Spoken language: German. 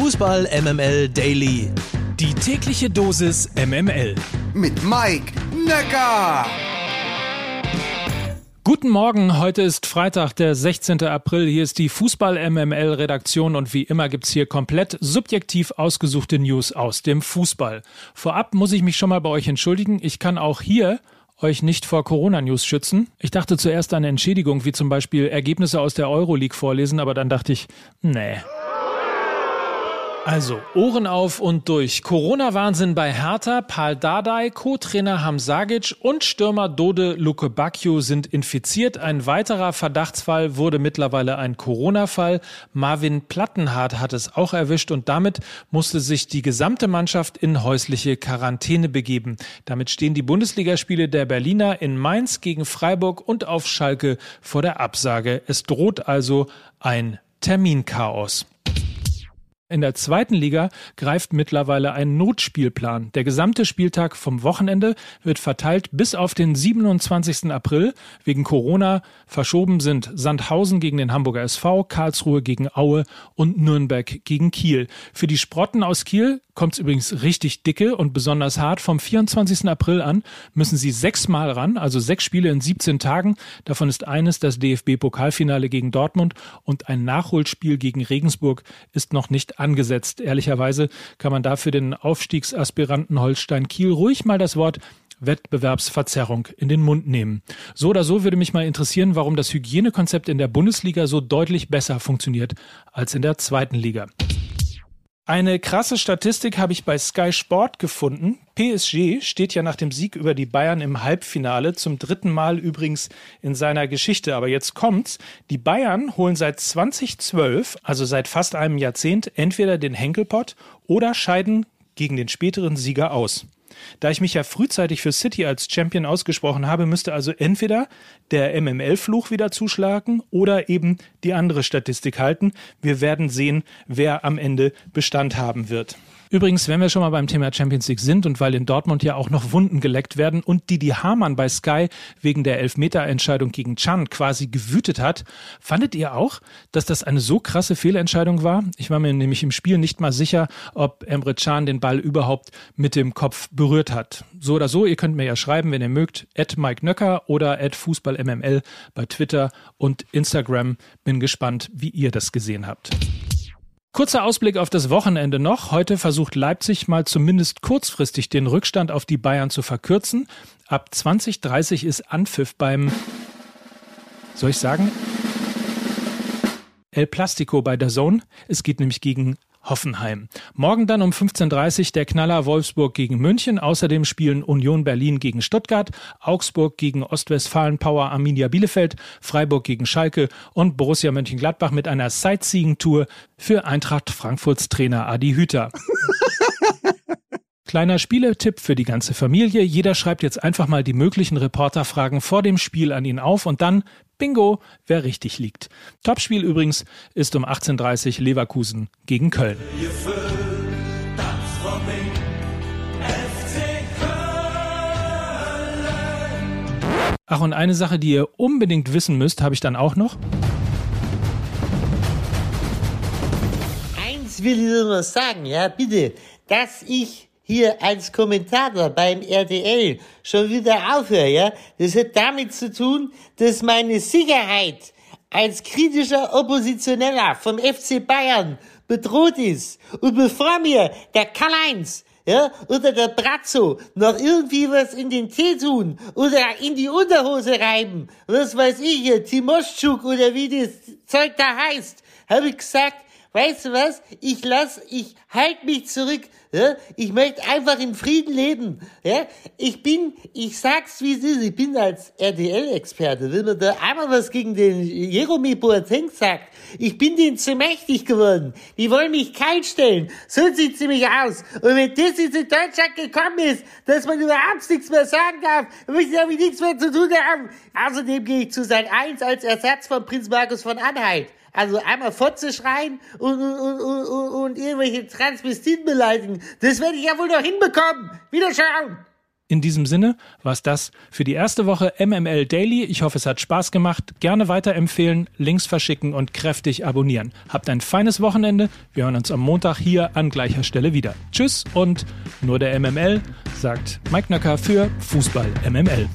Fußball MML Daily. Die tägliche Dosis MML. Mit Mike Necker. Guten Morgen, heute ist Freitag, der 16. April. Hier ist die Fußball MML Redaktion und wie immer gibt's hier komplett subjektiv ausgesuchte News aus dem Fußball. Vorab muss ich mich schon mal bei euch entschuldigen. Ich kann auch hier euch nicht vor Corona-News schützen. Ich dachte zuerst an Entschädigung, wie zum Beispiel Ergebnisse aus der Euroleague vorlesen, aber dann dachte ich, nee. Also, Ohren auf und durch. Corona-Wahnsinn bei Hertha, Paul Dardai, Co-Trainer Hamzagic und Stürmer Dode Lukebakio sind infiziert. Ein weiterer Verdachtsfall wurde mittlerweile ein Corona-Fall. Marvin Plattenhardt hat es auch erwischt und damit musste sich die gesamte Mannschaft in häusliche Quarantäne begeben. Damit stehen die Bundesligaspiele der Berliner in Mainz gegen Freiburg und auf Schalke vor der Absage. Es droht also ein Terminchaos. In der zweiten Liga greift mittlerweile ein Notspielplan. Der gesamte Spieltag vom Wochenende wird verteilt bis auf den 27. April. Wegen Corona verschoben sind Sandhausen gegen den Hamburger SV, Karlsruhe gegen Aue und Nürnberg gegen Kiel. Für die Sprotten aus Kiel kommt es übrigens richtig dicke und besonders hart. Vom 24. April an müssen sie sechsmal ran, also sechs Spiele in 17 Tagen. Davon ist eines das DFB-Pokalfinale gegen Dortmund und ein Nachholspiel gegen Regensburg ist noch nicht angesetzt. Ehrlicherweise kann man dafür den Aufstiegsaspiranten Holstein Kiel ruhig mal das Wort Wettbewerbsverzerrung in den Mund nehmen. So oder so würde mich mal interessieren, warum das Hygienekonzept in der Bundesliga so deutlich besser funktioniert als in der zweiten Liga. Eine krasse Statistik habe ich bei Sky Sport gefunden. PSG steht ja nach dem Sieg über die Bayern im Halbfinale, zum dritten Mal übrigens in seiner Geschichte. Aber jetzt kommt's. Die Bayern holen seit 2012, also seit fast einem Jahrzehnt, entweder den Henkelpott oder scheiden gegen den späteren Sieger aus. Da ich mich ja frühzeitig für City als Champion ausgesprochen habe, müsste also entweder der MML-Fluch wieder zuschlagen oder eben die andere Statistik halten. Wir werden sehen, wer am Ende Bestand haben wird. Übrigens, wenn wir schon mal beim Thema Champions League sind und weil in Dortmund ja auch noch Wunden geleckt werden und Didi Hamann bei Sky wegen der Elfmeterentscheidung gegen Chan quasi gewütet hat, fandet ihr auch, dass das eine so krasse Fehlentscheidung war? Ich war mir nämlich im Spiel nicht mal sicher, ob Emre Can den Ball überhaupt mit dem Kopf berührt hat. So oder so, ihr könnt mir ja schreiben, wenn ihr mögt, at Mike Nöcker oder at FußballMML bei Twitter und Instagram. Bin gespannt, wie ihr das gesehen habt. Kurzer Ausblick auf das Wochenende noch. Heute versucht Leipzig mal zumindest kurzfristig den Rückstand auf die Bayern zu verkürzen. Ab 2030 ist Anpfiff beim, soll ich sagen, El Plastico bei der Zone. Es geht nämlich gegen Hoffenheim. Morgen dann um 15.30 Uhr der Knaller Wolfsburg gegen München. Außerdem spielen Union Berlin gegen Stuttgart, Augsburg gegen Ostwestfalen Power Arminia Bielefeld, Freiburg gegen Schalke und Borussia Mönchengladbach mit einer Sightseeing-Tour für Eintracht Frankfurts Trainer Adi Hüter. Kleiner Spieletipp für die ganze Familie. Jeder schreibt jetzt einfach mal die möglichen Reporterfragen vor dem Spiel an ihn auf und dann Bingo, wer richtig liegt. Topspiel übrigens ist um 18.30 Uhr Leverkusen gegen Köln. Ach, und eine Sache, die ihr unbedingt wissen müsst, habe ich dann auch noch. Eins will ich nur sagen, ja, bitte, dass ich hier als Kommentator beim RTL schon wieder aufhöre, ja, das hat damit zu tun, dass meine Sicherheit als kritischer Oppositioneller vom FC Bayern bedroht ist. Und bevor mir der Karl-Heinz ja, oder der Brazzo noch irgendwie was in den Tee tun oder in die Unterhose reiben, was weiß ich hier, Timoschuk oder wie das Zeug da heißt, habe ich gesagt, weißt du was, ich lass, ich halt mich zurück, ja? Ich möchte einfach in Frieden leben. Ja? Ich bin, ich sag's wie es ist, ich bin als RTL-Experte, wenn man da einmal was gegen den Jeremy Boateng sagt, ich bin denen zu mächtig geworden. Die wollen mich kalt stellen. So sieht's nämlich aus. Und wenn das jetzt in Deutschland gekommen ist, dass man überhaupt nichts mehr sagen darf, dann möchte ich damit nichts mehr zu tun haben. Außerdem gehe ich zu Sat 1 als Ersatz von Prinz Markus von Anhalt. Also einmal Fotze schreien und, und, und, und, und irgendwelche Transvestiten beleidigen. Das werde ich ja wohl noch hinbekommen. Wiederschauen. In diesem Sinne war es das für die erste Woche MML Daily. Ich hoffe, es hat Spaß gemacht. Gerne weiterempfehlen, Links verschicken und kräftig abonnieren. Habt ein feines Wochenende. Wir hören uns am Montag hier an gleicher Stelle wieder. Tschüss und nur der MML sagt Mike Nöcker für Fußball MML.